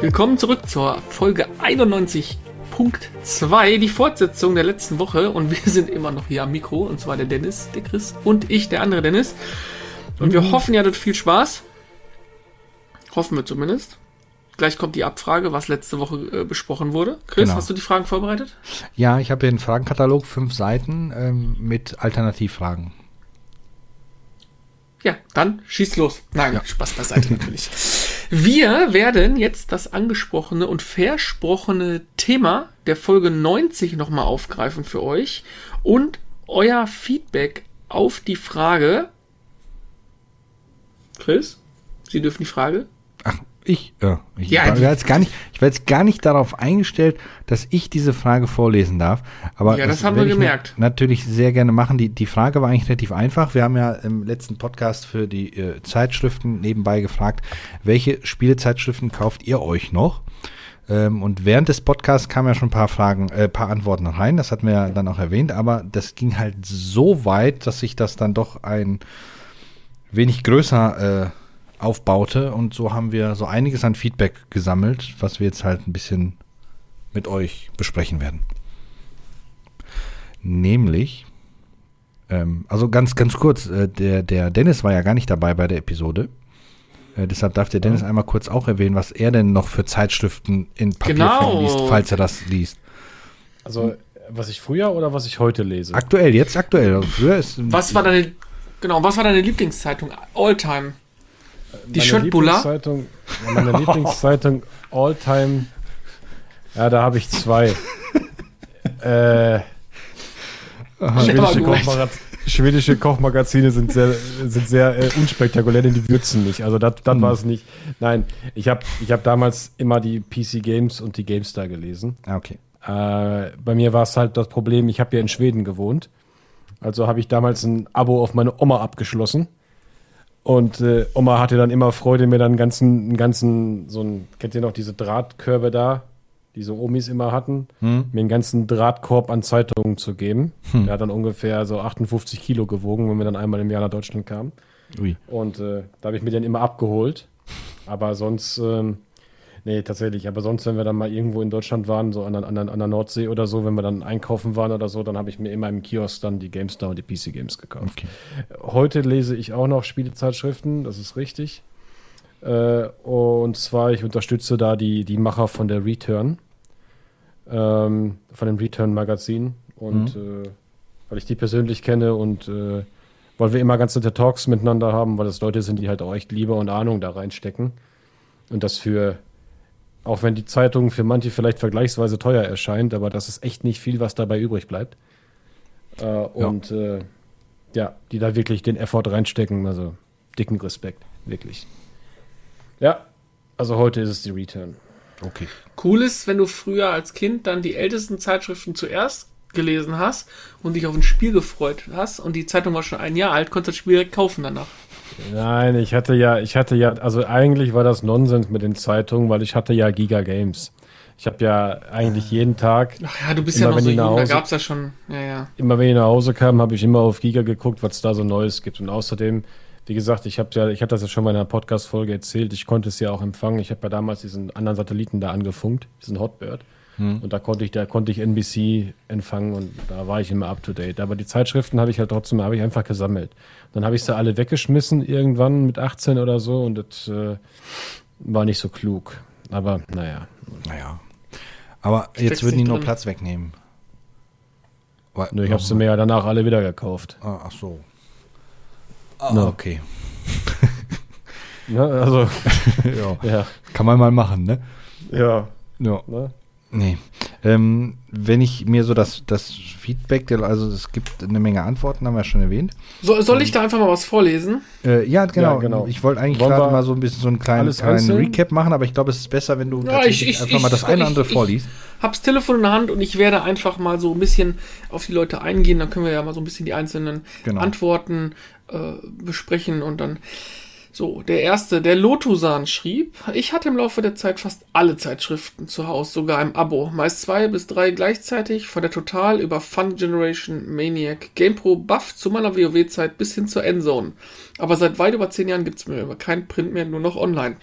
Willkommen zurück zur Folge 91.2, die Fortsetzung der letzten Woche. Und wir sind immer noch hier am Mikro, und zwar der Dennis, der Chris und ich, der andere Dennis. Und wir hoffen, ihr hattet viel Spaß. Hoffen wir zumindest. Gleich kommt die Abfrage, was letzte Woche äh, besprochen wurde. Chris, Genau. hast du die Fragen vorbereitet? Ja, ich habe hier einen Fragenkatalog, fünf Seiten ähm, mit Alternativfragen. Ja, dann schieß los. Nein, Ja. Spaß beiseite natürlich. Wir werden jetzt das angesprochene und versprochene Thema der Folge 90 nochmal aufgreifen für euch und euer Feedback auf die Frage. Chris, Sie dürfen die Frage. Ich, ja, ich Ja, war jetzt gar nicht, ich war jetzt gar nicht darauf eingestellt, dass ich diese Frage vorlesen darf. Aber Ja, das haben wir gemerkt. na- Natürlich sehr gerne machen. Die, die Frage war eigentlich relativ einfach. Wir haben ja im letzten Podcast für die äh, Zeitschriften nebenbei gefragt, welche Spielezeitschriften kauft ihr euch noch? Ähm, und während des Podcasts kamen ja schon ein paar Fragen, äh, paar Antworten rein. Das hatten wir ja dann auch erwähnt. Aber das ging halt so weit, dass sich das dann doch ein wenig größer äh, aufbaute und so haben wir so einiges an Feedback gesammelt, was wir jetzt halt ein bisschen mit euch besprechen werden. Nämlich, ähm, also ganz, ganz kurz, äh, der, der Dennis war ja gar nicht dabei bei der Episode. Äh, deshalb darf der Dennis einmal kurz auch erwähnen, was er denn noch für Zeitschriften in Papierform Genau. liest, falls er das liest. Also, was ich früher oder was ich heute lese? Aktuell, jetzt aktuell. Also früher ist, Was war deine, genau, was war deine Lieblingszeitung? Alltime. Die Meine Schöttbulla? Lieblingszeitung, ja, meine Lieblingszeitung Alltime. Ja, da habe ich zwei. äh, schwedische. Kochmagaz schwedische Kochmagazine sind sehr, sind sehr äh, unspektakulär, denn die würzen nicht. Also das das war es nicht. Nein, ich habe ich hab damals immer die PC Games und die GameStar gelesen. Ah, okay. Äh, bei mir war es halt das Problem, ich habe ja in Schweden gewohnt. Also habe ich damals ein Abo auf meine Oma abgeschlossen. Und äh, Oma hatte dann immer Freude, mir dann einen ganzen, einen ganzen, so ein, kennt ihr noch diese Drahtkörbe da, die so Omis immer hatten, mir einen ganzen Drahtkorb an Zeitungen zu geben. Der hat dann ungefähr so 58 Kilo gewogen, wenn wir dann einmal im Jahr nach Deutschland kamen. Ui. Und äh, da habe ich mir den immer abgeholt. Aber sonst, ähm, nee, tatsächlich. Aber sonst, wenn wir dann mal irgendwo in Deutschland waren, so an, der- an, an der Nordsee oder so, wenn wir dann einkaufen waren oder so, dann habe ich mir immer im Kiosk dann die GameStar und die PC Games gekauft. Okay. Heute lese ich auch noch Spielezeitschriften, das ist richtig. Äh, und zwar, ich unterstütze da die, die Macher von der Return, ähm, von dem Return-Magazin. Und äh, weil ich die persönlich kenne und äh, weil wir immer ganz nette Talks miteinander haben, weil das Leute sind, die halt auch echt Liebe und Ahnung da reinstecken. Und das für, auch wenn die Zeitung für manche vielleicht vergleichsweise teuer erscheint, aber das ist echt nicht viel, was dabei übrig bleibt. Äh, und äh, ja, die da wirklich den Effort reinstecken. Also dicken Respekt, wirklich. Ja, also heute ist es die Return. Okay. Cool ist, wenn du früher als Kind dann die ältesten Zeitschriften zuerst gelesen hast und dich auf ein Spiel gefreut hast und die Zeitung war schon ein Jahr alt, konntest das Spiel direkt kaufen danach. Nein, ich hatte ja, ich hatte ja, also eigentlich war das Nonsens mit den Zeitungen, weil ich hatte ja Giga Games. Ich habe ja eigentlich jeden Tag, Ach ja, du bist Immer ja noch so jung, da Hause- gab's ja schon, ja, ja. immer wenn ich nach Hause kam, habe ich immer auf Giga geguckt, was da so Neues gibt. Und außerdem, wie gesagt, ich habe ja, ich hatte das ja schon mal in einer Podcast-Folge erzählt, ich konnte es ja auch empfangen. Ich habe ja damals diesen anderen Satelliten da angefunkt, diesen Hotbird. Und da konnte ich, da konnte ich NBC empfangen und da war ich immer up to date. Aber die Zeitschriften habe ich halt trotzdem, habe ich einfach gesammelt. Dann habe ich sie alle weggeschmissen irgendwann mit 18 oder so und das äh, war nicht so klug. Aber naja. Naja. Aber Steckst jetzt würden die nur. Platz wegnehmen. Wa- Nö, ich habe sie mir ja danach alle wieder gekauft. Ah, ach so. Ah, No. okay. Ja, also, ja. ja. Kann man mal machen, ne? Ja. Ja. Ne? Nee. Ähm, wenn ich mir so das, das Feedback, also es gibt eine Menge Antworten, haben wir ja schon erwähnt. So, soll ich da einfach mal was vorlesen? Äh, ja, genau. Ja, genau. Ich wollte eigentlich Wollen gerade mal so ein bisschen so einen kleinen, kleinen? Recap machen, aber ich glaube, es ist besser, wenn du Ja, tatsächlich ich- ich- einfach mal ich- das eine oder andere ich- ich- vorliest. Hab's Telefon in der Hand und ich werde einfach mal so ein bisschen auf die Leute eingehen. Dann können wir ja mal so ein bisschen die einzelnen Genau. Antworten äh, besprechen und dann So, der erste, der Lotusan schrieb, ich hatte im Laufe der Zeit fast alle Zeitschriften zu Hause, sogar im Abo, meist zwei bis drei gleichzeitig, von der Total über Fun Generation, Maniac, GamePro, Buff zu meiner WoW-Zeit bis hin zur Endzone. Aber seit weit über zehn Jahren gibt's mir kein Print mehr, nur noch online.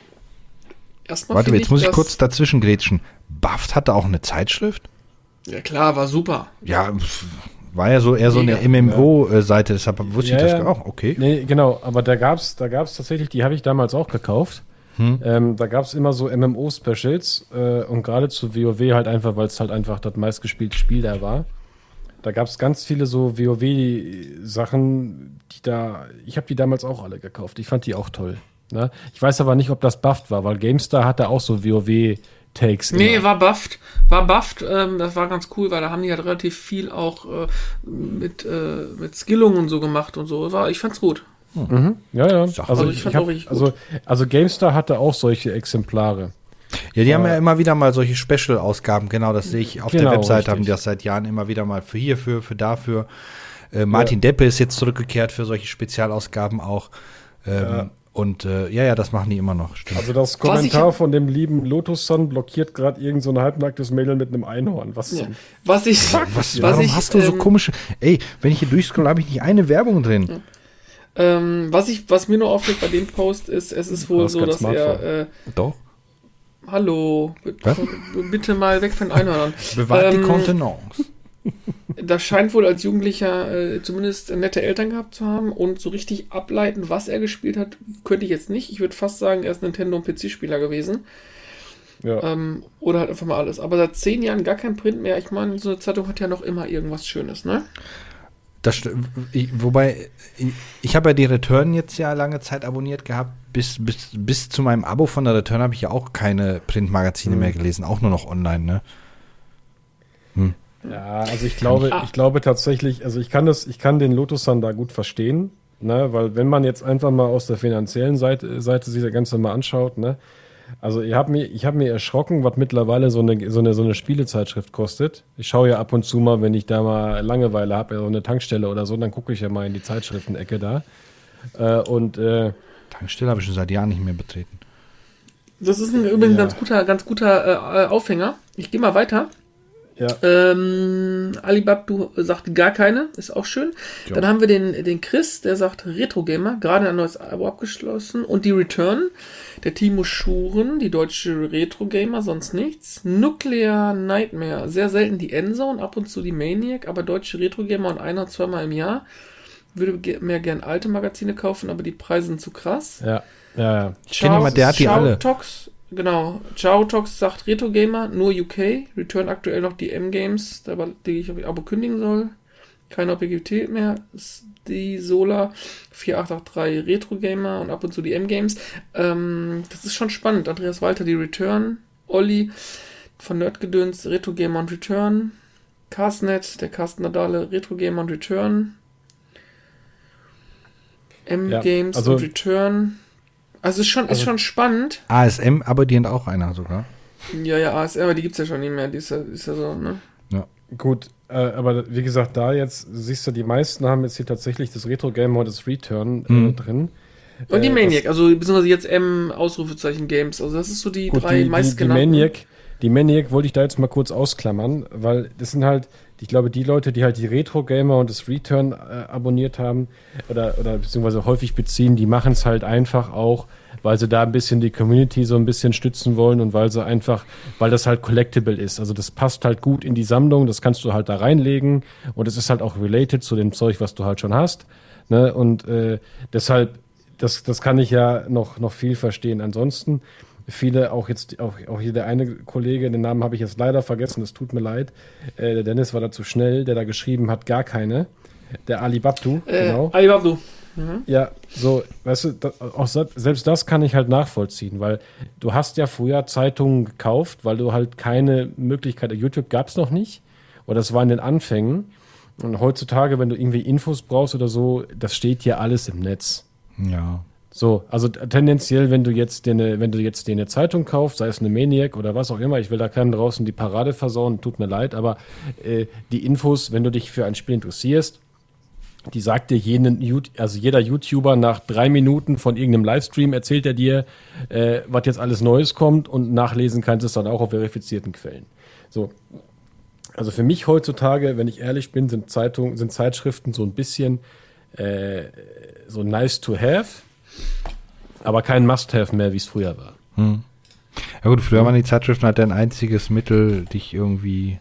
Erstmal Warte, jetzt ich muss ich kurz dazwischen grätschen. Buff hatte auch eine Zeitschrift? Ja klar, war super. Ja, war ja so eher so eine MMO-Seite, deshalb wusste ja, ich das auch, okay. Nee, genau, aber da gab's, da gab's tatsächlich, die habe ich damals auch gekauft. Hm. Ähm, da gab es immer so MMO-Specials äh, und gerade zu WoW halt einfach, weil es halt einfach das meistgespielte Spiel da war. Da gab es ganz viele so WoW-Sachen, die da, ich habe die damals auch alle gekauft. Ich fand die auch toll. Ne? Ich weiß aber nicht, ob das bufft war, weil GameStar hatte auch so WoW Takes. Nee, immer. war bufft. War bufft. Ähm, das war ganz cool, weil da haben die halt relativ viel auch äh, mit, äh, mit Skillung und so gemacht und so. War, ich fand's gut. Mhm. Ja, ja. Also, also ich, ich fand hab, auch richtig gut. Also, also GameStar hatte auch solche Exemplare. Ja, die äh, haben ja immer wieder mal solche Special-Ausgaben, genau, das sehe ich auf genau, der Webseite, richtig. haben die das seit Jahren immer wieder mal für hierfür, für dafür. Äh, Martin ja. Deppe ist jetzt zurückgekehrt für solche Spezialausgaben auch. Ähm, ja. Und äh, ja, ja, das machen die immer noch. Stimmt. Also das Kommentar von dem lieben Lotus Son blockiert gerade irgend so ein halbnacktes Mädel mit einem Einhorn. Was, ja. was ich was, was warum ich, hast du so ähm, komische Ey, wenn ich hier durchscrolle, habe ich nicht eine Werbung drin. Ja. Ähm, was ich was mir nur auffällt bei dem Post ist, es ist wohl das so, dass er äh, Doch. Hallo, bitte, bitte mal weg von Einhörnern. Bewahrt ähm, die Kontenance das scheint wohl als Jugendlicher äh, zumindest nette Eltern gehabt zu haben und so richtig ableiten, was er gespielt hat, könnte ich jetzt nicht. Ich würde fast sagen, er ist Nintendo- und PC-Spieler gewesen. Ja. Ähm, oder halt einfach mal alles. Aber seit zehn Jahren gar kein Print mehr. Ich meine, so eine Zeitung hat ja noch immer irgendwas Schönes, ne? Das, ich, wobei, ich, ich habe ja die Return jetzt ja lange Zeit abonniert gehabt. Bis, bis, bis zu meinem Abo von der Return habe ich ja auch keine Printmagazine mhm. mehr gelesen, auch nur noch online, ne? Hm. Ja, also ich glaube, ich glaube tatsächlich, also ich kann das, ich kann den Lotusan da gut verstehen, ne, weil wenn man jetzt einfach mal aus der finanziellen Seite, Seite sich das Ganze mal anschaut, ne, also ich habe mir, ich habe mir erschrocken, was mittlerweile so eine, so eine, so eine Spielezeitschrift kostet. Ich schaue ja ab und zu mal, wenn ich da mal Langeweile habe, so eine Tankstelle oder so, dann gucke ich ja mal in die Zeitschriftenecke da. Äh, und äh, Tankstelle habe ich schon seit Jahren nicht mehr betreten. Das ist ein, übrigens ja. ganz guter, ganz guter äh, Aufhänger. Ich gehe mal weiter. Ja. Ähm, Alibab, du sagt gar keine, ist auch schön. Ja. Dann haben wir den, den Chris, der sagt Retro Gamer, gerade ein neues Abo abgeschlossen. Und die Return, der Timo Schuren, die deutsche Retro Gamer, sonst nichts. Nuclear Nightmare, sehr selten die Endzone, ab und zu die Maniac, aber deutsche Retro Gamer und einer, zweimal im Jahr. Würde mehr gern alte Magazine kaufen, aber die Preise sind zu krass. Ja, ja, ja. Ich kenne jemanden, der hat die alle. Tox, Genau. Ciao Tox sagt Retro Gamer, nur UK. Return aktuell noch die M-Games, die ich Abo kündigen soll. Keine Objektivität mehr. Die Solar 4883 Retro Gamer und ab und zu die M-Games. Ähm, das ist schon spannend. Andreas Walter, die Return. Olli von Nerdgedöns, Retro Gamer und Return. Castnet, der Carsten Nadale, Retro Gamer und Return. M-Games ja, also und Return. Also ist schon, also ist schon spannend. ASM abonniert auch einer sogar. Ja, ja, ASM, aber die gibt es ja schon nicht mehr. Die ist ja, ist ja so, ne? Ja. Gut, äh, aber wie gesagt, da jetzt siehst du, die meisten haben jetzt hier tatsächlich das Retro Gamer und das Return äh, mhm. drin. Und die äh, Maniac, das, also beziehungsweise jetzt M Ausrufezeichen Games. Also das ist so die gut, drei die, meistgenannten. Die, die Maniac, die Maniac wollte ich da jetzt mal kurz ausklammern, weil das sind halt, ich glaube, die Leute, die halt die Retro-Gamer und das Return äh, abonniert haben oder, oder beziehungsweise häufig beziehen, die machen es halt einfach auch, weil sie da ein bisschen die Community so ein bisschen stützen wollen und weil sie einfach, weil das halt collectible ist. Also das passt halt gut in die Sammlung, das kannst du halt da reinlegen und es ist halt auch related zu dem Zeug, was du halt schon hast. Ne? Und äh, deshalb, das, das kann ich ja noch, noch viel verstehen. Ansonsten, viele, auch jetzt, auch, auch hier der eine Kollege, den Namen habe ich jetzt leider vergessen, es tut mir leid. Äh, der Dennis war da zu schnell, der da geschrieben hat, gar keine. Der Ali Babdu, äh, genau. Ali Babdu. Mhm. Ja, so, weißt du, da, auch selbst das kann ich halt nachvollziehen, weil du hast ja früher Zeitungen gekauft, weil du halt keine Möglichkeit, YouTube gab es noch nicht, oder das war in den Anfängen. Und heutzutage, wenn du irgendwie Infos brauchst oder so, das steht ja alles im Netz. Ja. So, also tendenziell, wenn du jetzt dir wenn du jetzt dir eine Zeitung kaufst, sei es eine Maniac oder was auch immer, ich will da keinem draußen die Parade versauen, tut mir leid, aber äh, die Infos, wenn du dich für ein Spiel interessierst, die sagt dir jeden, also jeder YouTuber nach drei Minuten von irgendeinem Livestream erzählt er dir, äh, was jetzt alles Neues kommt und nachlesen kannst du es dann auch auf verifizierten Quellen. So. Also für mich heutzutage, wenn ich ehrlich bin, sind Zeitungen, sind Zeitschriften so ein bisschen äh, so nice to have, aber kein Must-have mehr, wie es früher war. Hm. Ja gut, früher waren die Zeitschriften halt ein einziges Mittel, dich irgendwie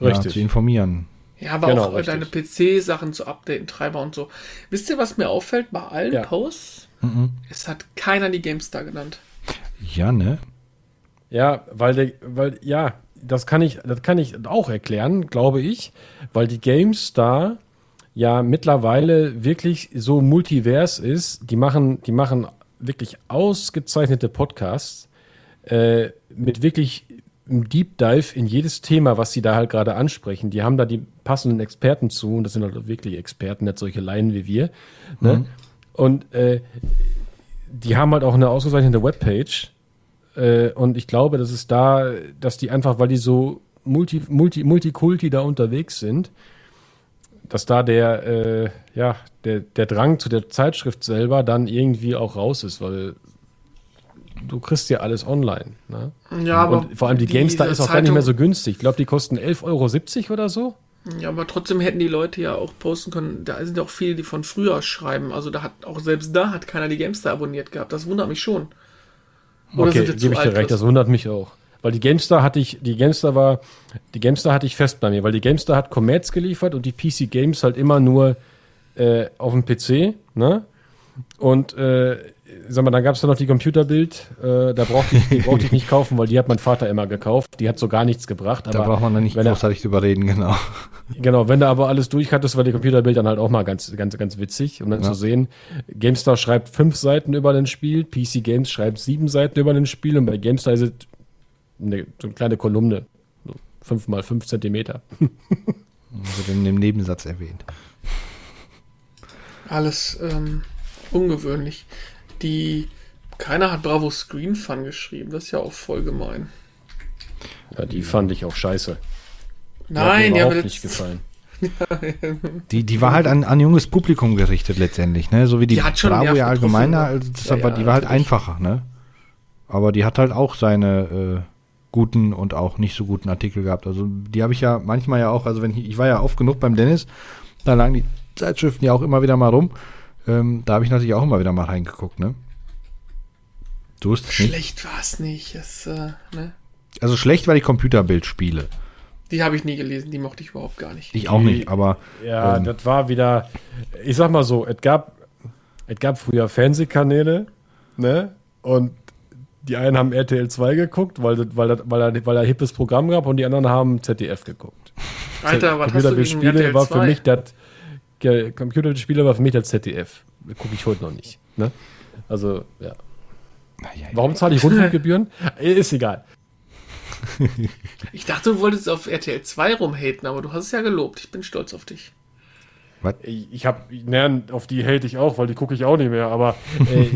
ja, zu informieren. Ja, aber genau, auch richtig. deine PC-Sachen zu updaten, Treiber und so. Wisst ihr, was mir auffällt bei allen ja. Posts? Mhm. Es hat keiner die GameStar genannt. Ja, ne? Ja, weil, der, weil, ja, das kann ich, das kann ich auch erklären, glaube ich, weil die GameStar ja mittlerweile wirklich so multivers ist. Die machen, die machen wirklich ausgezeichnete Podcasts äh, mit wirklich einem Deep Dive in jedes Thema, was sie da halt gerade ansprechen. Die haben da die passenden Experten zu und das sind halt wirklich Experten, nicht solche Laien wie wir. Ne? Mhm. Und äh, die haben halt auch eine ausgezeichnete Webpage. Äh, und ich glaube, dass es da, dass die einfach, weil die so multi, multi, multikulti da unterwegs sind, dass da der, äh, ja, der, der Drang zu der Zeitschrift selber dann irgendwie auch raus ist, weil du kriegst ja alles online. Ne? Ja, aber und vor allem die, die GameStar ist auch Zeitung, gar nicht mehr so günstig. Ich glaube, die kosten 11,70 Euro oder so. Ja, aber trotzdem hätten die Leute ja auch posten können. Da sind ja auch viele, die von früher schreiben. Also da hat auch selbst da hat keiner die GameStar abonniert gehabt. Das wundert mich schon. Oder okay, gebe ich dir recht. Das wundert mich auch. Weil die GameStar hatte ich, die GameStar war, die GameStar hatte ich fest bei mir, weil die GameStar hat Commerz geliefert und die PC Games halt immer nur äh, auf dem PC, ne? Und äh, sag mal, dann gab es da noch die Computerbild, äh, da brauchte ich, die brauchte ich nicht kaufen, weil die hat mein Vater immer gekauft. Die hat so gar nichts gebracht. da braucht man dann nicht großartig drüber reden, genau. Genau, wenn du aber alles durch hattest, war die Computerbild dann halt auch mal ganz, ganz, ganz witzig, um dann ja. zu sehen. GameStar schreibt fünf Seiten über ein Spiel, PC Games schreibt sieben Seiten über ein Spiel und bei GameStar ist es eine, so eine kleine Kolumne. So fünf mal fünf Zentimeter. Wird in dem Nebensatz erwähnt. Alles ähm, ungewöhnlich. Die keiner hat Bravo Screen Fun geschrieben. Das ist ja auch voll gemein. Ja, die fand ich auch scheiße. Die Nein, die hat mir nicht gefallen. die, die war halt an, an junges Publikum gerichtet letztendlich, ne? So wie die, die Bravo ja allgemeiner, also ja, ja, die war halt einfacher, ne? Aber die hat halt auch seine äh, guten und auch nicht so guten Artikel gehabt. Also die habe ich ja manchmal ja auch, also wenn ich, ich war ja oft genug beim Dennis, da lagen die Zeitschriften ja auch immer wieder mal rum. Ähm, da habe ich natürlich auch immer wieder mal reingeguckt, ne? Du hast Schlecht war es nicht. Das, äh, ne? Also schlecht war die Computerbildspiele. Die habe ich nie gelesen, die mochte ich überhaupt gar nicht. Ich auch nicht, aber. Ja, ähm, das war wieder, ich sag mal so, es gab, es gab früher Fernsehkanäle, ne? Und die einen haben RTL 2 geguckt, weil, das, weil, das, weil, er, weil er ein hippes Programm gab und die anderen haben ZDF geguckt. Alter, was hast du gegen RTL war für mich das Computerspiele war für mich das ZDF. Gucke ich heute noch nicht. Ne? Also, ja. Warum zahle ich Rundfunkgebühren? Ist egal. ich dachte, du wolltest auf RTL 2 rumhaten, aber du hast es ja gelobt. Ich bin stolz auf dich. Was? Ich habe, auf die hate ich auch, weil die gucke ich auch nicht mehr, aber äh,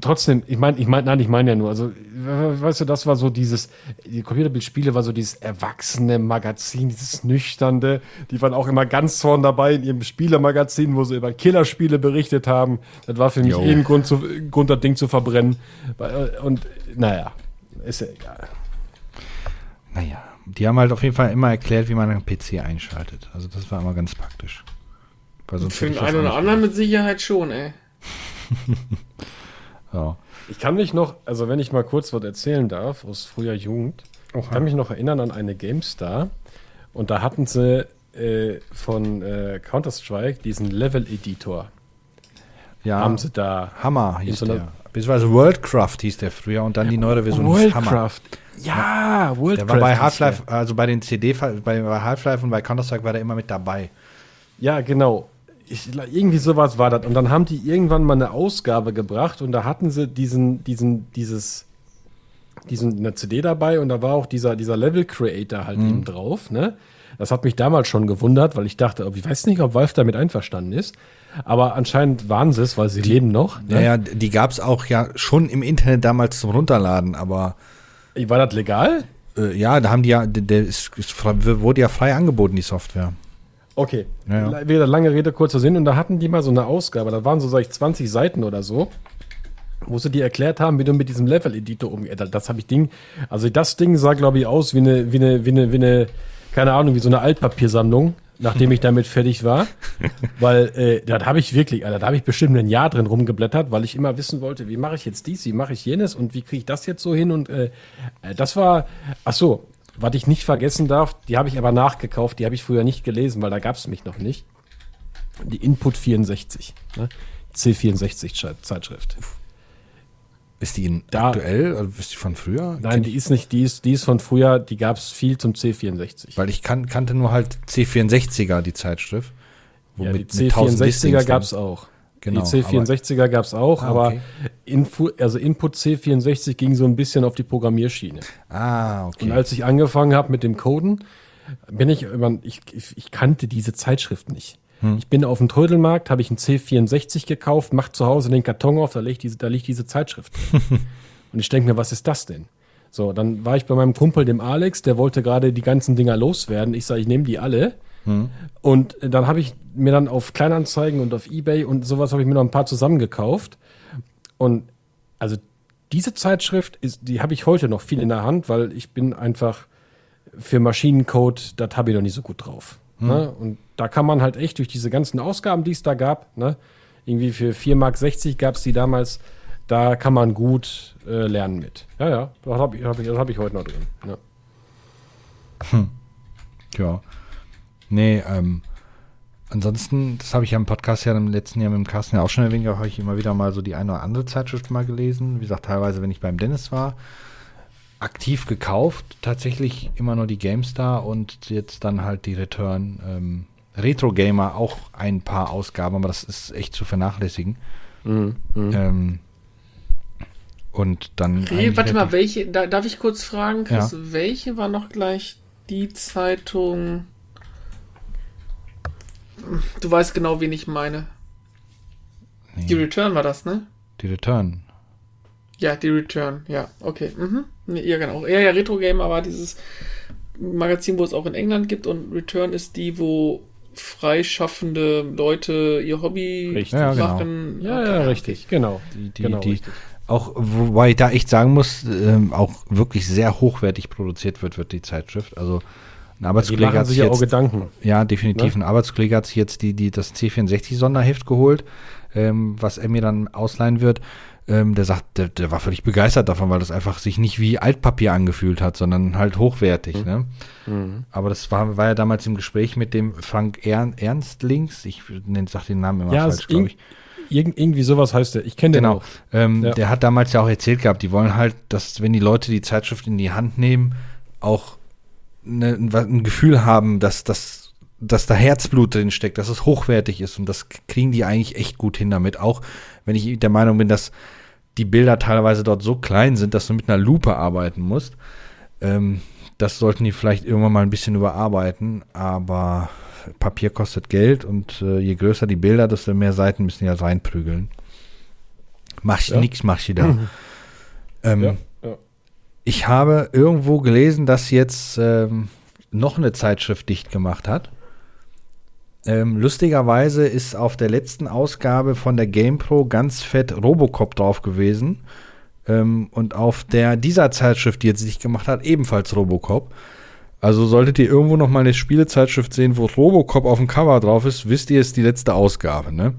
trotzdem, ich meine, ich meine, nein, ich meine ja nur, also, weißt du, das war so dieses, die Computerbildspiele war so dieses erwachsene Magazin, dieses nüchternde, die waren auch immer ganz vorn dabei in ihrem Spielemagazin, wo sie über Killerspiele berichtet haben. Das war für mich jo. eh ein Grund, zu, Grund, das Ding zu verbrennen. Und, naja, ist ja egal. Naja, die haben halt auf jeden Fall immer erklärt, wie man einen PC einschaltet. Also, das war immer ganz praktisch. Für den einen oder anderen mit Sicherheit schon, ey. Ja. Ich kann mich noch, also wenn ich mal kurz was erzählen darf aus früher Jugend, Oha. ich kann mich noch erinnern an eine GameStar und da hatten sie äh, von äh, Counter-Strike diesen Level-Editor. Ja. Haben sie da. Hammer hieß so der. Beziehungsweise Worldcraft hieß der früher und dann die neue Version Worldcraft. Ja, Worldcraft. Der war bei Half-Life, also bei den CD, bei Half-Life und bei Counter-Strike war der immer mit dabei. Ja, genau ich, irgendwie sowas war das. Und dann haben die irgendwann mal eine Ausgabe gebracht und da hatten sie diesen, diesen, dieses, diesen, eine CD dabei und da war auch dieser, dieser Level Creator halt mhm. eben drauf, ne? Das hat mich damals schon gewundert, weil ich dachte, ich weiß nicht, ob Valve damit einverstanden ist. Aber anscheinend waren sie es, weil sie die, leben noch. Ne? Naja, die gab es auch ja schon im Internet damals zum Runterladen, aber. War das legal? Äh, ja, da haben die ja, der, ist, wurde ja frei angeboten, die Software. Okay. Ja, ja. Wieder lange Rede, kurzer Sinn. Und da hatten die mal so eine Ausgabe, da waren so, sag ich, 20 Seiten oder so, wo sie dir erklärt haben, wie du mit diesem Level-Editor umgehst. Das habe ich Ding, also das Ding sah, glaube ich, aus wie eine, wie eine, wie eine, wie eine, keine Ahnung, wie so eine Altpapiersammlung, nachdem ich damit fertig war. weil äh, da habe ich wirklich, Alter, da habe ich bestimmt ein Jahr drin rumgeblättert, weil ich immer wissen wollte, wie mache ich jetzt dies, wie mache ich jenes und wie kriege ich das jetzt so hin. Und äh, äh, das war, ach so, was ich nicht vergessen darf, die habe ich aber nachgekauft, die habe ich früher nicht gelesen, weil da gab es mich noch nicht. Die Input 64, ne? C64-Zeitschrift. Ist die in Da- aktuell oder ist die von früher? Nein, die ist nicht, die ist, die ist von früher, die gab es viel zum C64. Weil ich kan kannte nur halt C64er, die Zeitschrift. Ja, die mit 1000 C64er Listings gab es auch. Genau, die C64er gab es auch, Ah, aber okay. Info, also Input C64 ging so ein bisschen auf die Programmierschiene. Ah, okay. Und als ich angefangen habe mit dem Coden, bin ich, ich, ich, kannte diese Zeitschrift nicht. Hm. Ich bin auf dem Trödelmarkt, habe ich einen C64 gekauft, mach zu Hause den Karton auf, da liegt diese, da liegt diese Zeitschrift. Und ich denke mir, was ist das denn? So, dann war ich bei meinem Kumpel, dem Alex, der wollte gerade die ganzen Dinger loswerden. Ich sage, ich nehme die alle. Und dann habe ich mir dann auf Kleinanzeigen und auf Ebay und sowas habe ich mir noch ein paar zusammengekauft. Und also diese Zeitschrift ist, die habe ich heute noch viel in der Hand, weil ich bin einfach für Maschinencode, das habe ich noch nicht so gut drauf. Ne? Und da kann man halt echt durch diese ganzen Ausgaben, die es da gab, ne? irgendwie für 4,60 Mark gab es die damals, da kann man gut äh, lernen mit. Ja, ja, das habe ich, hab ich, das hab ich heute noch drin. Ja. Ja. Nee, ähm, ansonsten, das habe ich ja im Podcast ja im letzten Jahr mit dem Carsten ja auch schon erwähnt, habe ich immer wieder mal so die eine oder andere Zeitschrift mal gelesen. Wie gesagt, teilweise, wenn ich beim Dennis war, aktiv gekauft, tatsächlich immer nur die GameStar und jetzt dann halt die Return. Ähm, Retro Gamer auch ein paar Ausgaben, aber das ist echt zu vernachlässigen. Ähm, und dann. Hey, warte mal, welche, da, darf ich kurz fragen, Chris, Ja. welche war noch gleich die Zeitung? Du weißt genau, wen ich meine. Nee, Die Return war das, ne? die Return. Ja, die Return, ja, okay. Mhm. Nee, ja, genau. Ja, ja, Retro Gamer war dieses Magazin, wo es auch in England gibt und Return ist die, wo freischaffende Leute ihr Hobby Richtig. Ja, genau. machen. Ja, Okay, ja, okay. richtig, genau. Die, die, genau, die, richtig. Auch, wobei ich da echt sagen muss, ähm, auch wirklich sehr hochwertig produziert wird, wird die Zeitschrift. Also ein Die Arbeitskollege machen hat sich ja auch jetzt, Gedanken. ja, definitiv, Ne? ein Arbeitskollege hat sich jetzt die, die, das C64-Sonderheft geholt, ähm, was er mir dann ausleihen wird. Ähm, der sagt, der, der war völlig begeistert davon, weil das einfach sich nicht wie Altpapier angefühlt hat, sondern halt hochwertig. Ne? Mhm. Aber das war, war ja damals im Gespräch mit dem Frank Ern, Ernstlings, ich nenn- sag den Namen immer Ja, falsch, glaube ich. Irgend, irgendwie sowas heißt der. Ich kenne den Genau. auch. Ähm, Ja. Der hat damals ja auch erzählt gehabt, die wollen halt, dass wenn die Leute die Zeitschrift in die Hand nehmen, auch ne, ein, Gefühl haben, dass, dass, dass da Herzblut drin steckt, dass es hochwertig ist und das kriegen die eigentlich echt gut hin damit. Auch wenn ich der Meinung bin, dass die Bilder teilweise dort so klein sind, dass du mit einer Lupe arbeiten musst. Ähm, das sollten die vielleicht irgendwann mal ein bisschen überarbeiten, aber Papier kostet Geld und äh, je größer die Bilder, desto mehr Seiten müssen die ja reinprügeln. Mach ich Ja. nix, mach ich da. ähm, Ja, ja. Ich habe irgendwo gelesen, dass jetzt ähm, noch eine Zeitschrift dicht gemacht hat. Ähm, lustigerweise ist auf der letzten Ausgabe von der GamePro ganz fett Robocop drauf gewesen. Ähm, und auf der dieser Zeitschrift, die jetzt dicht gemacht hat, ebenfalls Robocop. Also solltet ihr irgendwo noch mal eine Spielezeitschrift sehen, wo Robocop auf dem Cover drauf ist, wisst ihr, es ist die letzte Ausgabe, ne?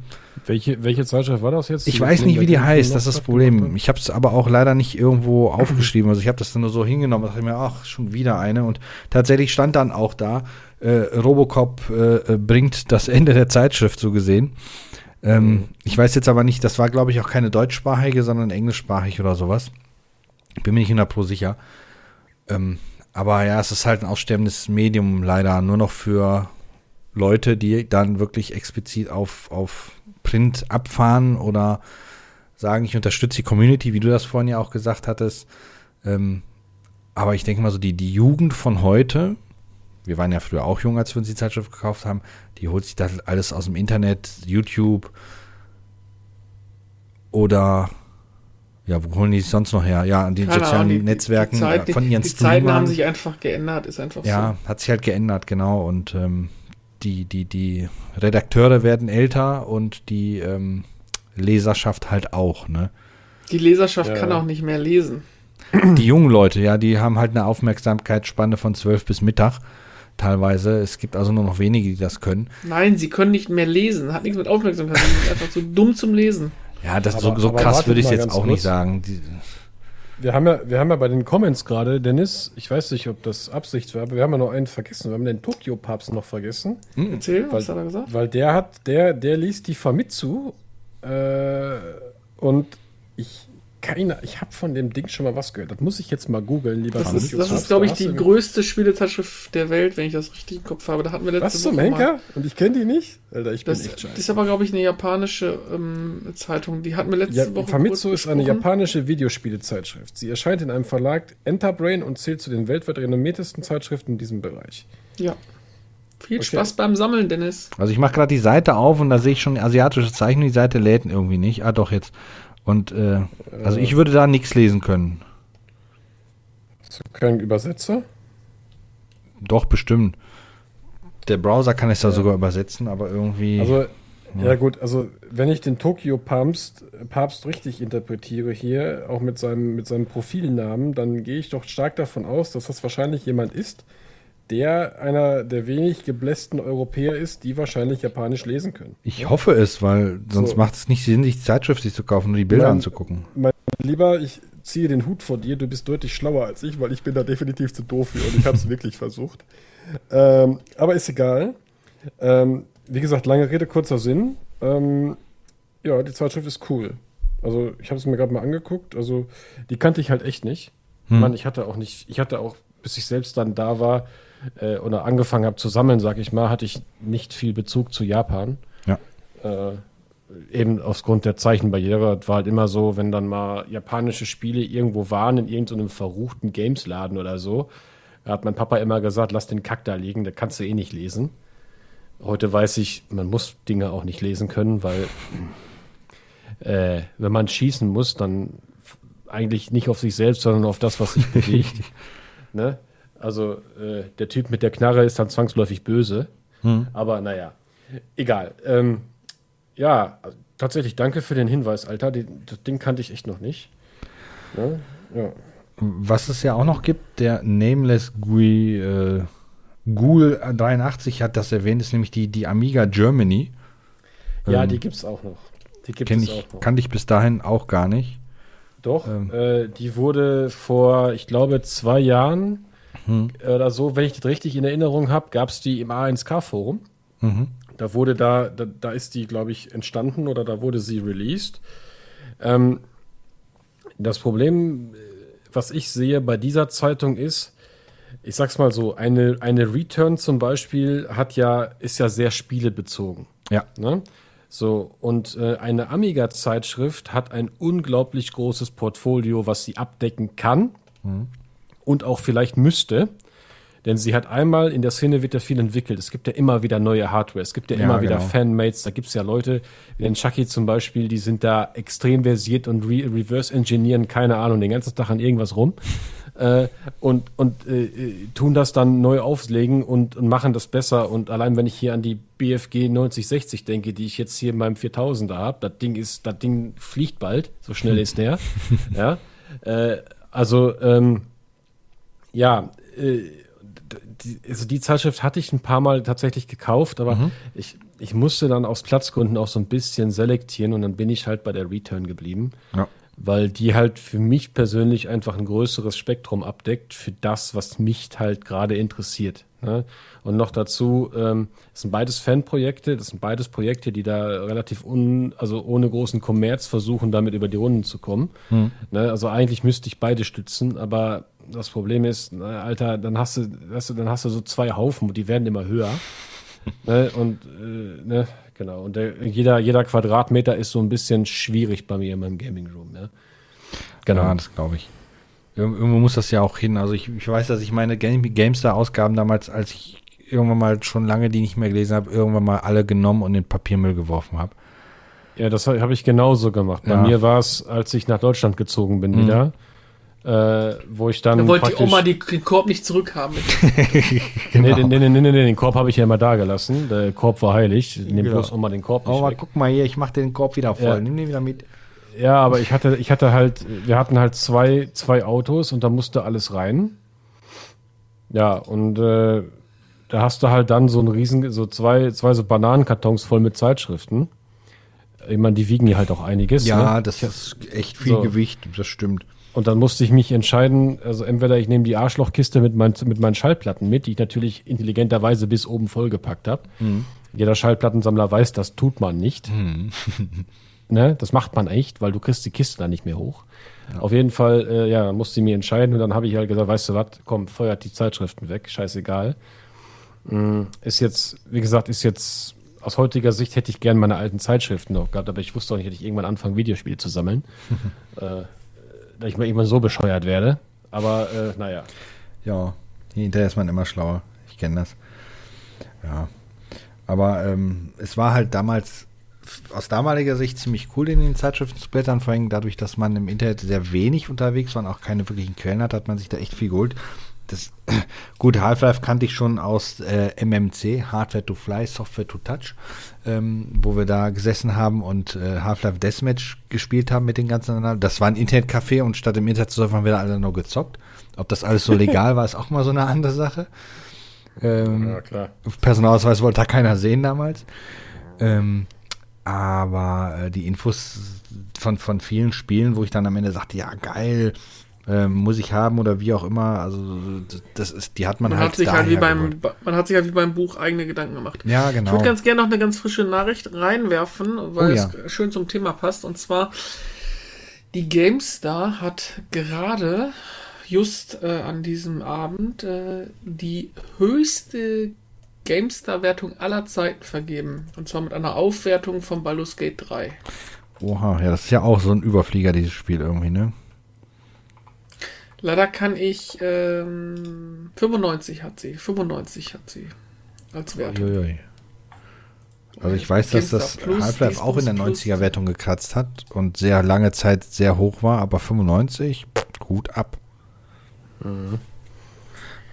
Welche, welche Zeitschrift war das jetzt? Ich weiß nicht, wie die heißt, das ist das Problem. Ich habe es aber auch leider nicht irgendwo aufgeschrieben. Also ich habe das dann nur so hingenommen, dachte mir, ach, schon wieder eine. Und tatsächlich stand dann auch da, äh, Robocop äh, äh, bringt das Ende der Zeitschrift so gesehen. Ähm, Mhm. Ich weiß jetzt aber nicht, das war glaube ich auch keine deutschsprachige, sondern englischsprachig oder sowas. Bin mir nicht 100 pro sicher. Ähm, aber ja, es ist halt ein aussterbendes Medium leider nur noch für Leute, die dann wirklich explizit auf, auf Print abfahren oder sagen, ich unterstütze die Community, wie du das vorhin ja auch gesagt hattest. Ähm, aber ich denke mal so, die, die Jugend von heute, wir waren ja früher auch jung, als wir uns die Zeitschrift gekauft haben, die holt sich das alles aus dem Internet, YouTube oder ja, wo holen die sich sonst noch her? Ja, an den Keine sozialen Ahnung, die- Netzwerken die, Zeit, äh, von die, ihren die Zeiten haben sich einfach geändert, ist einfach Ja, hat sich halt geändert, genau. Und ähm, die, die, die Redakteure werden älter und die ähm, Leserschaft halt auch, ne? Die Leserschaft Ja. kann auch nicht mehr lesen. Die jungen Leute, ja, die haben halt eine Aufmerksamkeitsspanne von 12 bis Mittag teilweise. Es gibt also nur noch wenige, die das können. Nein, sie können nicht mehr lesen. Hat nichts mit Aufmerksamkeit. Sie sind einfach zu dumm zum Lesen. Ja, das Aber- so, so aber krass würde ich jetzt auch kurz. nicht sagen. Die, Wir haben, ja, wir haben ja bei den Comments gerade, Dennis, ich weiß nicht, ob das Absicht war, aber wir haben ja noch einen vergessen. Wir haben den Tokio-Papst noch vergessen. Erzähl, was Weil- hat er gesagt? Weil der hat, der, der liest die Famitsu äh, und ich keine, ich habe von dem Ding schon mal was gehört. Das muss ich jetzt mal googeln, lieber Das ist, das ist glaube ich, die größte Spielezeitschrift der Welt, wenn ich das richtig im Kopf habe. Da hatten wir letzte Was zum Woche mal- Henker? Und ich kenne die nicht? Alter, ich Das, bin echt das scheiße. ist aber, glaube ich, eine japanische ähm, Zeitung. Die hatten wir letzte Ja, Woche. Famitsu ist eine japanische Videospielezeitschrift. Sie erscheint in einem Verlag Enterbrain und zählt zu den weltweit renommiertesten Zeitschriften in diesem Bereich. Ja. Viel Okay. Spaß beim Sammeln, Dennis. also ich mache gerade die Seite auf und da sehe ich schon asiatische Zeichen. Die Seite lädt irgendwie nicht. Ah, doch jetzt. Und äh, also ich würde da nichts lesen können. Hast du keinen Übersetzer? Doch, bestimmt. Der Browser kann es da sogar übersetzen, aber irgendwie. Also, ja. gut, also wenn ich den Tokio Papst, Papst richtig interpretiere hier, auch mit seinem, mit seinem Profilnamen, dann gehe ich doch stark davon aus, dass das wahrscheinlich jemand ist, der einer der wenig geblässten Europäer ist, die wahrscheinlich Japanisch lesen können. ich hoffe es, weil sonst So. macht es nicht Sinn, sich die Zeitschrift sich zu kaufen und die Bilder Mein- anzugucken. Mein Lieber, ich ziehe den Hut vor dir, du bist deutlich schlauer als ich, weil ich bin da definitiv zu doof für und ich habe es wirklich versucht. Ähm, aber ist egal. Ähm, wie gesagt, lange Rede, kurzer Sinn. Ähm, ja, die Zeitschrift ist cool. Also ich habe es mir gerade mal angeguckt. Also die kannte ich halt echt nicht. Hm. Mann, ich hatte auch nicht, ich hatte auch, bis ich selbst dann da war äh, oder angefangen habe zu sammeln, sag ich mal, hatte ich nicht viel Bezug zu Japan. Ja. Äh, eben aufgrund der Zeichenbarriere. Es war halt immer so, wenn dann mal japanische Spiele irgendwo waren, in irgendeinem verruchten Gamesladen oder so, hat mein Papa immer gesagt, lass den Kack da liegen, da kannst du eh nicht lesen. Heute weiß ich, man muss Dinge auch nicht lesen können, weil äh, wenn man schießen muss, dann eigentlich nicht auf sich selbst, sondern auf das, was sich bewegt. ne? Also äh, der Typ mit der Knarre ist dann zwangsläufig böse. Aber naja, egal. Ähm, ja, also tatsächlich danke für den Hinweis, Alter. Die, das Ding kannte ich echt noch nicht. Ne? Ja. Was es ja auch noch gibt, der Nameless Gui, äh, Ghoul 83 hat das erwähnt, ist nämlich die, die Amiga Germany. ja, Ähm, die gibt's auch noch. Die gibt es ich, auch noch. kannte ich bis dahin auch gar nicht. Doch, Ähm. äh, die wurde vor, ich glaube, zwei Jahren Hm. oder so, wenn ich das richtig in Erinnerung habe, gab es die im A1K-Forum. Mhm. Da wurde da, da, da ist die, glaube ich, entstanden oder da wurde sie released. Ähm, das Problem, äh, was ich sehe bei dieser Zeitung ist, ich sag's mal so, eine, eine Return zum Beispiel hat ja, ist ja sehr spielebezogen. Ja. Ne? So, und äh, eine Amiga-Zeitschrift hat ein unglaublich großes Portfolio, was sie abdecken kann und auch vielleicht müsste. Denn sie hat einmal, in der Szene wird ja viel entwickelt. Es gibt ja immer wieder neue Hardware. Es gibt ja, Ja, immer wieder genau. Fanmates. Da gibt es ja Leute, wie den Chucky zum Beispiel, die sind da extrem versiert und re reverse engineeren, keine Ahnung, den ganzen Tag an irgendwas rum. äh, und und äh, äh, tun das dann neu auflegen und, und machen das besser. Und allein wenn ich hier an die BFG 9060 denke, die ich jetzt hier in meinem 4000er habe, das Ding ist, das Ding fliegt bald, so schnell ist der. ja. Äh, also, ähm, ja, äh, die, also die Zeitschrift hatte ich ein paar Mal tatsächlich gekauft, aber ich, ich musste dann aus Platzgründen auch so ein bisschen selektieren und dann bin ich halt bei der Return geblieben, Ja. weil die halt für mich persönlich einfach ein größeres Spektrum abdeckt für das, was mich halt gerade interessiert. Ne? Und noch dazu, ähm, das sind beides Fanprojekte, das sind beides Projekte, die da relativ un, also ohne großen Kommerz versuchen, damit über die Runden zu kommen. Ne? Also eigentlich müsste ich beide stützen, aber das Problem ist, na, Alter, dann hast du, hast du, dann hast du so zwei Haufen und die werden immer höher. ne? Und äh, ne, genau. Und der, jeder, jeder Quadratmeter ist so ein bisschen schwierig bei mir in meinem Gaming Room. Ne? Genau. Ja, das glaube ich. Ir- Irgendwo muss das ja auch hin. Also ich, ich weiß, dass ich meine Game GameStar-Ausgaben damals, als ich irgendwann mal schon lange die nicht mehr gelesen habe, irgendwann mal alle genommen und in den Papiermüll geworfen habe. Ja, das habe ich genauso gemacht. Bei Ja. mir war es, als ich nach Deutschland gezogen bin Mhm. wieder. Äh, wo ich dann. Da wollte die Oma die, den Korb nicht zurückhaben. Genau. Nee, den, nee, nee, nee, nee, den Korb habe ich ja immer da gelassen. Der Korb war heilig. Nimm Genau. bloß Oma den Korb nicht Oh, mal, weg. guck mal hier, ich mach den Korb wieder voll. Ja. Nimm den wieder mit. Ja, aber ich hatte, ich hatte halt, wir hatten halt zwei, zwei Autos und da musste alles rein. Ja, und äh, da hast du halt dann so ein riesen, so zwei, zwei so Bananenkartons voll mit Zeitschriften. Ich meine, die wiegen ja halt auch einiges. Ja, ne? das ist echt viel So. Gewicht, das stimmt. Und dann musste ich mich entscheiden, also entweder ich nehme die Arschlochkiste mit, mein, mit meinen Schallplatten mit, die ich natürlich intelligenterweise bis oben vollgepackt habe. Jeder Schallplattensammler weiß, das tut man nicht. ne? Das macht man echt, weil du kriegst die Kiste dann nicht mehr hoch. Auf jeden Fall, äh, ja, musste ich mir entscheiden und dann habe ich halt gesagt, weißt du was, komm, feuert die Zeitschriften weg, scheißegal. Mm, Ist jetzt, wie gesagt, ist jetzt, aus heutiger Sicht hätte ich gern meine alten Zeitschriften noch gehabt, aber ich wusste auch nicht, hätte ich irgendwann anfangen, Videospiele zu sammeln. äh, da ich mal irgendwann so bescheuert werde. Aber äh, naja. Ja, hinterher ist man immer schlauer. Ich kenne das. Ja. Aber ähm, es war halt damals aus damaliger Sicht ziemlich cool, in den Zeitschriften zu blättern, vor allem dadurch, dass man im Internet sehr wenig unterwegs war und auch keine wirklichen Quellen hat, hat man sich da echt viel geholt. Das, gut, Half-Life kannte ich schon aus äh, MMC, Hardware to Fly, Software to Touch, ähm, wo wir da gesessen haben und äh, Half-Life Deathmatch gespielt haben mit den ganzen anderen. Das war ein Internetcafé und statt im Internet zu surfen, haben wir da alle nur gezockt. Ob das alles so legal war, ist auch mal so eine andere Sache. Ähm, klar. Personalausweis wollte da keiner sehen damals. Ähm, aber äh, die Infos von, von vielen Spielen, wo ich dann am Ende sagte, ja geil, ähm, muss ich haben oder wie auch immer, also das ist, die hat man, Man halt hat sich halt wie beim, man hat sich halt wie beim Buch eigene Gedanken gemacht. Ja, Ich genau. würde ganz gerne noch eine ganz frische Nachricht reinwerfen, weil Oh ja. es schön zum Thema passt. Und zwar, die GameStar hat gerade just äh, an diesem Abend äh, die höchste GameStar-Wertung aller Zeiten vergeben. Und zwar mit einer Aufwertung von Baldur's Gate 3. Oha, ja, das ist ja auch so ein Überflieger, dieses Spiel irgendwie, ne? Leider kann ich ähm, 95 hat sie. 95 hat sie als Wertung. Uiuiui. Also ich weiß, dass das Half-Life auch in der Plus, 90er-Wertung gekratzt hat und sehr lange Zeit sehr hoch war, aber 95, Hut ab.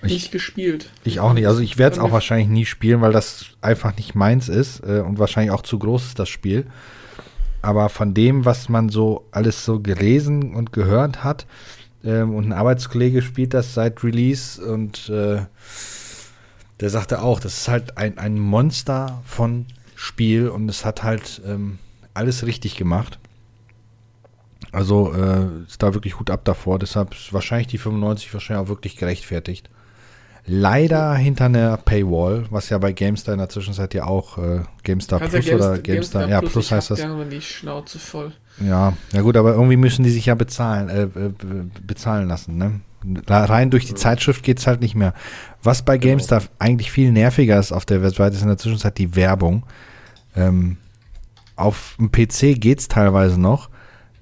Ich- Nicht gespielt. Ich auch nicht. Also ich werde es auch wahrscheinlich nie spielen, weil das einfach nicht meins ist äh, und wahrscheinlich auch zu groß ist das Spiel. Aber von dem, was man so alles so gelesen und gehört hat, ähm, und ein Arbeitskollege spielt das seit Release und äh, der sagte auch, das ist halt ein, ein Monster von Spiel und es hat halt ähm, alles richtig gemacht. Also äh, ist da wirklich Hut ab davor. Deshalb ist wahrscheinlich die 95 wahrscheinlich auch wirklich gerechtfertigt. Leider hinter einer Paywall, was ja bei GameStar in der Zwischenzeit ja auch äh, GameStar Kannst ja Plus oder Games- GameStar, ja Plus ich heißt das. Die Schnauze voll. Ja, ja gut, aber irgendwie müssen die sich ja bezahlen, äh, äh, be- bezahlen lassen, ne? Da Rein durch die Zeitschrift geht's halt nicht mehr. Was bei Genau. GameStar eigentlich viel nerviger ist auf der Webseite, ist in der Zwischenzeit die Werbung. Ähm, auf dem PC geht's teilweise noch,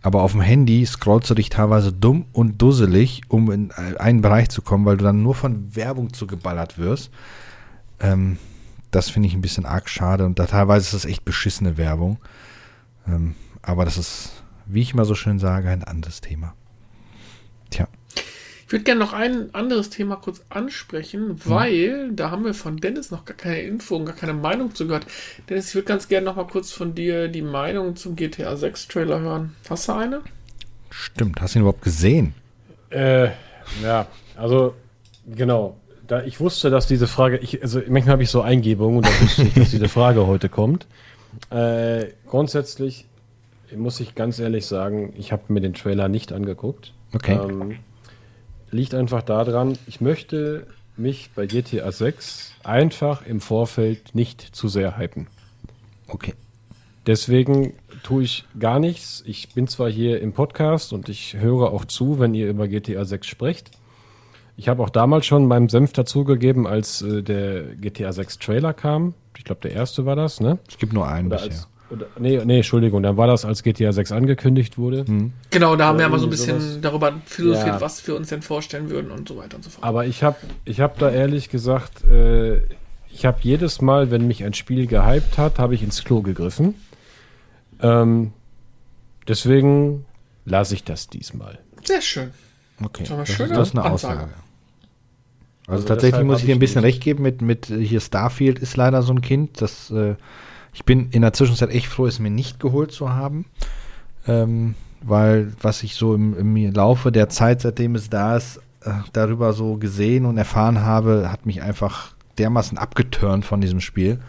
aber auf dem Handy scrollst du dich teilweise dumm und dusselig, um in einen Bereich zu kommen, weil du dann nur von Werbung zugeballert wirst. Ähm, das finde ich ein bisschen arg schade und da teilweise ist das echt beschissene Werbung. Ähm, aber das ist, wie ich immer so schön sage, ein anderes Thema. Tja. Ich würde gerne noch ein anderes Thema kurz ansprechen, weil da haben wir von Dennis noch gar keine Info und gar keine Meinung zu gehört. Dennis, ich würde ganz gerne noch mal kurz von dir die Meinung zum GTA 6 Trailer hören. Hast du eine? Stimmt, hast du ihn überhaupt gesehen? Äh, ja, also genau. Da ich wusste, dass diese Frage, ich, also manchmal habe ich so Eingebungen und da wusste ich, dass diese Frage heute kommt. Äh, grundsätzlich muss ich ganz ehrlich sagen, ich habe mir den Trailer nicht angeguckt. Okay. Ähm, liegt einfach daran, ich möchte mich bei GTA 6 einfach im Vorfeld nicht zu sehr hypen. Okay. Deswegen tue ich gar nichts. Ich bin zwar hier im Podcast und ich höre auch zu, wenn ihr über GTA 6 sprecht. Ich habe auch damals schon meinem Senf dazugegeben, als äh, der GTA 6 Trailer kam. Ich glaube, der erste war das, ne? Es gibt nur einen Oder bisher. als, oder, nee, nee, Entschuldigung, dann war das, als GTA 6 angekündigt wurde. Genau, da haben wir ja mal so ein bisschen sowas. darüber philosophiert, Ja. was wir uns denn vorstellen würden und so weiter und so fort. Aber ich habe ich hab da ehrlich gesagt, äh, ich habe jedes Mal, wenn mich ein Spiel gehypt hat, habe ich ins Klo gegriffen. Ähm, deswegen lasse ich das diesmal. Sehr schön. Okay, Das ist aber das, ist, das ist eine Ansage. Aussage. Also, Also tatsächlich muss ich dir ein bisschen nicht- recht geben mit, mit hier Starfield ist leider so ein Kind, das äh, ich bin in der Zwischenzeit echt froh, es mir nicht geholt zu haben. Ähm, weil was ich so im, im Laufe der Zeit, seitdem es da ist, äh, darüber so gesehen und erfahren habe, hat mich einfach dermaßen abgeturnt von diesem Spiel.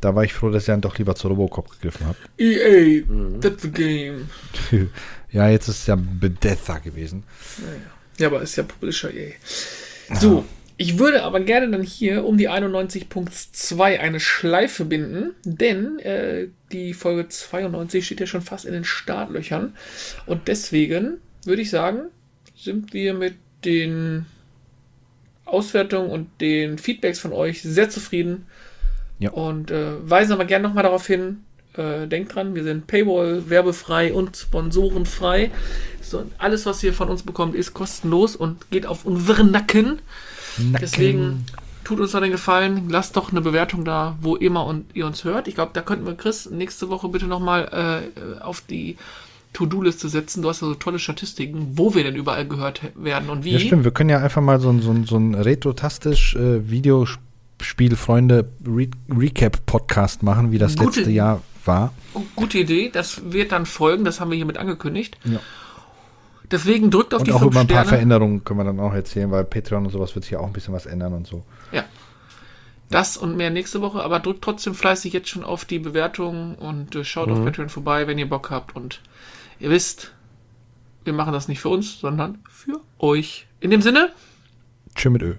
Da war ich froh, dass ich dann doch lieber zu Robocop gegriffen habe. EA, that's the game. ja, jetzt ist es ja Bethesda gewesen. Ja, aber ist ja Publisher EA. So, ich würde aber gerne dann hier um die 91.2 eine Schleife binden, denn äh, die Folge 92 steht ja schon fast in den Startlöchern. Und deswegen würde ich sagen, sind wir mit den Auswertungen und den Feedbacks von euch sehr zufrieden. Ja. Und äh, weisen aber gerne nochmal darauf hin, äh, denkt dran, wir sind Paywall, werbefrei und sponsorenfrei. So, alles, was ihr von uns bekommt, ist kostenlos und geht auf unseren Nacken. Deswegen tut uns doch den Gefallen, lasst doch eine Bewertung da, wo immer und ihr uns hört. Ich glaube, da könnten wir Chris nächste Woche bitte nochmal äh, auf die To-Do-Liste setzen. Du hast ja so tolle Statistiken, wo wir denn überall gehört werden und wie. Ja, stimmt. Wir können ja einfach mal so ein, so ein, so ein retrotastisch äh, Videospielfreunde Re Recap-Podcast machen, wie das Gute- letzte Jahr war. Gu- Gute Idee, das wird dann folgen, das haben wir hiermit angekündigt. Ja. Deswegen drückt auf Und die auch fünf über ein paar Sterne. Veränderungen können wir dann auch erzählen, weil Patreon und sowas wird sich ja auch ein bisschen was ändern und so. Ja. Das und mehr nächste Woche, aber drückt trotzdem fleißig jetzt schon auf die Bewertung und äh, schaut Mhm. auf Patreon vorbei, wenn ihr Bock habt. Und ihr wisst, wir machen das nicht für uns, sondern für euch. In dem Sinne, Tschö mit Ö.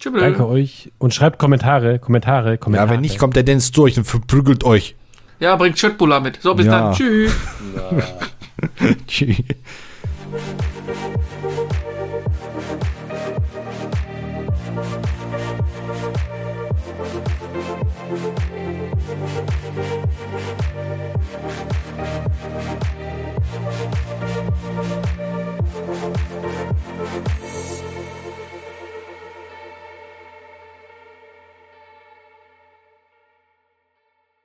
tschüss. Danke euch und schreibt Kommentare, Kommentare, Kommentare. Ja, wenn nicht, kommt der Dennis durch und verprügelt euch. Ja, bringt Schöttbullar mit. So, bis Ja. dann. Tschüss. Tschüss.